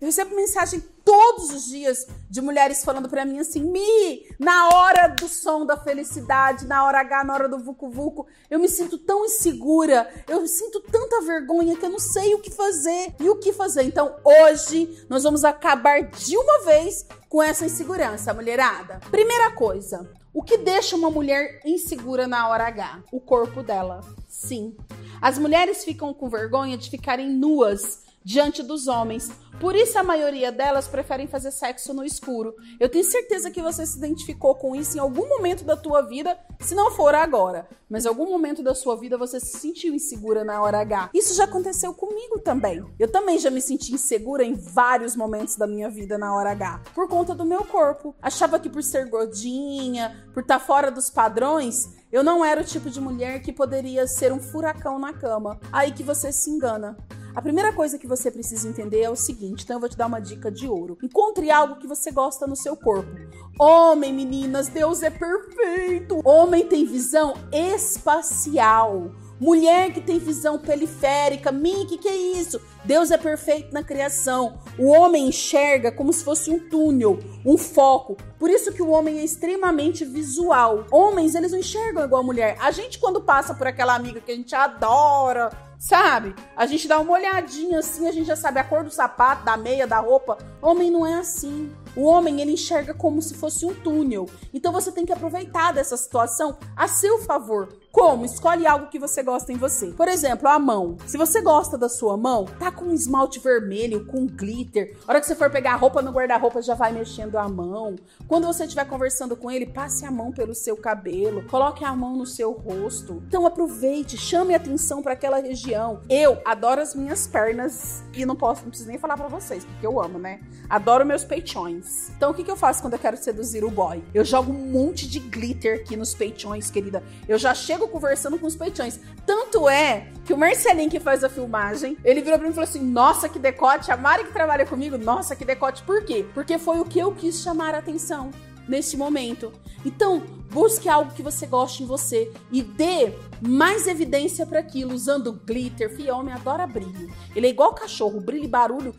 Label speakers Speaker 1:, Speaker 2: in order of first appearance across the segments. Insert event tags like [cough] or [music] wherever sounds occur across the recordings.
Speaker 1: Eu recebo mensagem todos os dias de mulheres falando para mim assim: Mi, na hora do som da felicidade, na hora H, na hora do Vucu Vucu, eu me sinto tão insegura, eu sinto tanta vergonha que eu não sei o que fazer e o que fazer. Então hoje nós vamos acabar de uma vez com essa insegurança, mulherada. Primeira coisa, o que deixa uma mulher insegura na hora H? O corpo dela. Sim. As mulheres ficam com vergonha de ficarem nuas diante dos homens. Por isso a maioria delas preferem fazer sexo no escuro. Eu tenho certeza que você se identificou com isso em algum momento da tua vida, se não for agora, mas em algum momento da sua vida você se sentiu insegura na hora H. Isso já aconteceu comigo também. Eu também já me senti insegura em vários momentos da minha vida na hora H, por conta do meu corpo. Achava que por ser gordinha, por estar tá fora dos padrões, eu não era o tipo de mulher que poderia ser um furacão na cama. Aí que você se engana. A primeira coisa que você precisa entender é o seguinte, então eu vou te dar uma dica de ouro. Encontre algo que você gosta no seu corpo. Homem, meninas, Deus é perfeito. Homem tem visão espacial. Mulher que tem visão periférica, mim, que que é isso? Deus é perfeito na criação. O homem enxerga como se fosse um túnel, um foco. Por isso que o homem é extremamente visual. Homens, eles não enxergam igual a mulher. A gente quando passa por aquela amiga que a gente adora, sabe? A gente dá uma olhadinha assim, a gente já sabe a cor do sapato, da meia, da roupa. Homem não é assim. O homem ele enxerga como se fosse um túnel. Então você tem que aproveitar dessa situação a seu favor. Como? Escolhe algo que você gosta em você. Por exemplo, a mão. Se você gosta da sua mão, tá com um esmalte vermelho, com glitter. A hora que você for pegar a roupa no guarda-roupa, já vai mexendo a mão. Quando você estiver conversando com ele, passe a mão pelo seu cabelo, coloque a mão no seu rosto. Então aproveite, chame atenção para aquela região. Eu adoro as minhas pernas e não posso, não preciso nem falar para vocês, porque eu amo, né? Adoro meus peitões. Então o que, que eu faço quando eu quero seduzir o boy? Eu jogo um monte de glitter aqui nos peitões, querida. Eu já chego conversando com os peitões. Tanto é que o Marcelinho que faz a filmagem, ele virou pra mim e falou assim: Nossa, que decote. A Mari que trabalha comigo, nossa, que decote. Por quê? Porque foi o que eu quis chamar a atenção neste momento. Então, busque algo que você goste em você e dê mais evidência para aquilo, usando glitter. Fia, homem adora brilho. Ele é igual cachorro, brilho e barulho,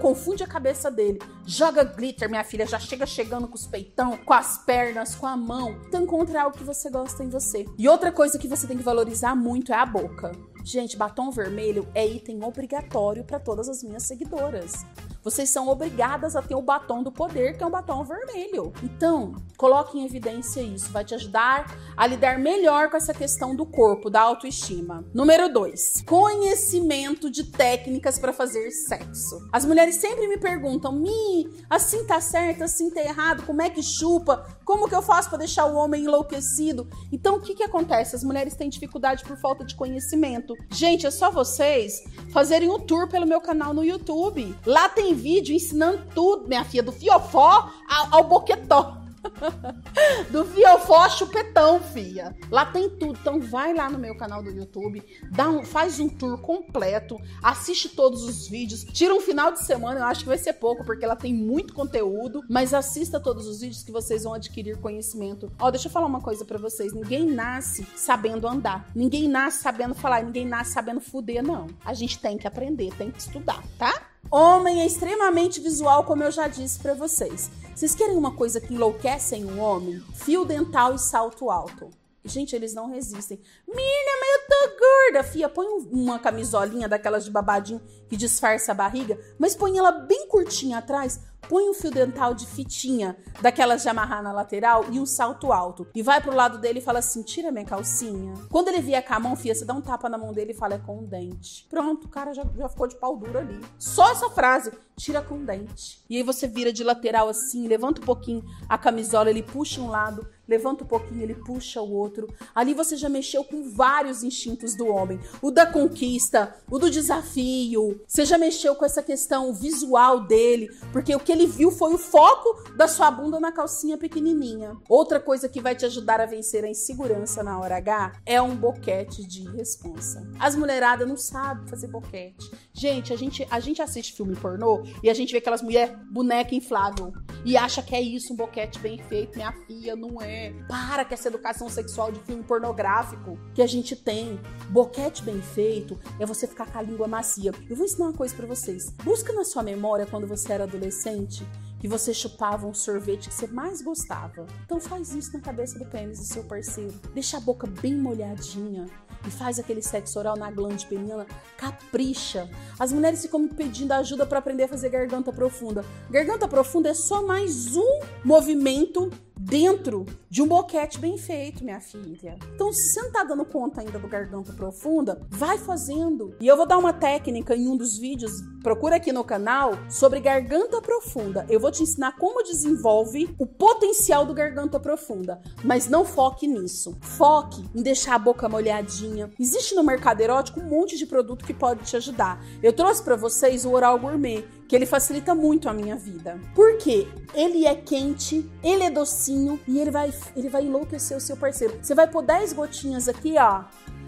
Speaker 1: confunde a cabeça dele. Joga glitter, minha filha, já chega chegando com os peitão, com as pernas, com a mão. Então encontre algo que você gosta em você. E outra coisa que você tem que valorizar muito é a boca. Gente, batom vermelho é item obrigatório para todas as minhas seguidoras vocês são obrigadas a ter o batom do poder, que é um batom vermelho. Então, coloque em evidência isso, vai te ajudar a lidar melhor com essa questão do corpo, da autoestima. Número 2, conhecimento de técnicas para fazer sexo. As mulheres sempre me perguntam: "Mi, assim tá certo, assim tá errado, como é que chupa? Como que eu faço para deixar o homem enlouquecido?" Então, o que que acontece? As mulheres têm dificuldade por falta de conhecimento. Gente, é só vocês fazerem um tour pelo meu canal no YouTube. Lá tem vídeo ensinando tudo, minha filha, do fiofó ao, ao boquetó. [laughs] do fiofó chupetão, fia. Lá tem tudo. Então vai lá no meu canal do YouTube, dá um, faz um tour completo, assiste todos os vídeos, tira um final de semana, eu acho que vai ser pouco, porque ela tem muito conteúdo, mas assista todos os vídeos que vocês vão adquirir conhecimento. Ó, deixa eu falar uma coisa para vocês, ninguém nasce sabendo andar, ninguém nasce sabendo falar, ninguém nasce sabendo fuder, não. A gente tem que aprender, tem que estudar, tá? Homem é extremamente visual, como eu já disse para vocês. Vocês querem uma coisa que enlouquece em um homem? Fio dental e salto alto. Gente, eles não resistem. Mina, mas eu gorda. Fia, põe uma camisolinha daquelas de babadinho que disfarça a barriga, mas põe ela bem curtinha atrás põe um fio dental de fitinha, daquelas de amarrar na lateral e um salto alto. E vai pro lado dele e fala assim: tira minha calcinha. Quando ele vier com a mão, fia, você dá um tapa na mão dele e fala: é com um dente. Pronto, o cara já, já ficou de pau duro ali. Só essa frase, tira com um dente. E aí você vira de lateral assim, levanta um pouquinho a camisola, ele puxa um lado, levanta um pouquinho, ele puxa o outro. Ali você já mexeu com vários instintos do homem: o da conquista, o do desafio. Você já mexeu com essa questão visual dele, porque o que ele viu foi o foco da sua bunda na calcinha pequenininha. Outra coisa que vai te ajudar a vencer a insegurança na hora H é um boquete de responsa. As mulheradas não sabem fazer boquete. Gente, a gente, a gente assiste filme pornô e a gente vê aquelas mulheres boneca inflável. E acha que é isso, um boquete bem feito. Minha filha, não é. Para com essa educação sexual de filme pornográfico que a gente tem. Boquete bem feito é você ficar com a língua macia. Eu vou ensinar uma coisa para vocês. Busca na sua memória quando você era adolescente que você chupava um sorvete que você mais gostava. Então faz isso na cabeça do pênis do seu parceiro. Deixa a boca bem molhadinha e faz aquele sexo oral na glande peniana, capricha. As mulheres ficam me pedindo ajuda para aprender a fazer garganta profunda. Garganta profunda é só mais um movimento dentro de um boquete bem feito, minha filha. Então, se você não tá dando conta ainda do garganta profunda, vai fazendo. E eu vou dar uma técnica em um dos vídeos, procura aqui no canal, sobre garganta profunda. Eu vou te ensinar como desenvolve o potencial do garganta profunda, mas não foque nisso. Foque em deixar a boca molhadinha. Existe no mercado erótico um monte de produto que pode te ajudar. Eu trouxe para vocês o Oral Gourmet, que ele facilita muito a minha vida. Por quê? Ele é quente, ele é docinho e ele vai, ele vai enlouquecer o seu parceiro. Você vai pôr 10 gotinhas aqui, ó,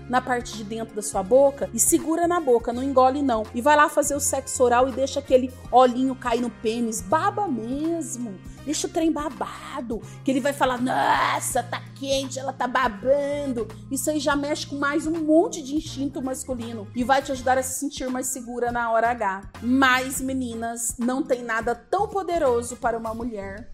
Speaker 1: na parte de dentro da sua boca e segura na boca, não engole não. E vai lá fazer o sexo oral e deixa aquele olhinho cair no pênis, baba mesmo. Deixa o trem babado, que ele vai falar: "Nossa, tá quente, ela tá babando". Isso aí já mexe com mais um monte de instinto masculino e vai te ajudar a se sentir mais segura na hora H. Mas meninas, não tem nada tão poderoso para uma mulher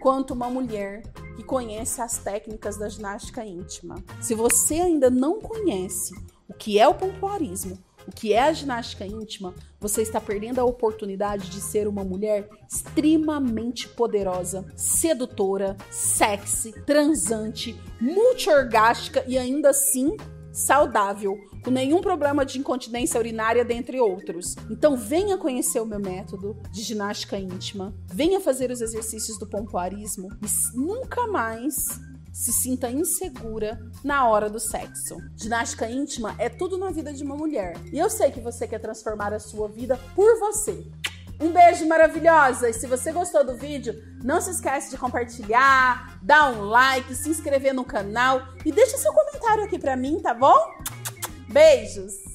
Speaker 1: quanto uma mulher que conhece as técnicas da ginástica íntima. Se você ainda não conhece o que é o pompoarismo, o que é a ginástica íntima, você está perdendo a oportunidade de ser uma mulher extremamente poderosa, sedutora, sexy, transante, multiorgástica e ainda assim saudável, com nenhum problema de incontinência urinária, dentre outros. Então venha conhecer o meu método de ginástica íntima, venha fazer os exercícios do pompoarismo e nunca mais se sinta insegura na hora do sexo. Ginástica íntima é tudo na vida de uma mulher. E eu sei que você quer transformar a sua vida por você. Um beijo maravilhosa! E se você gostou do vídeo, não se esquece de compartilhar, dar um like, se inscrever no canal e deixa seu comentário aqui pra mim, tá bom? Beijos!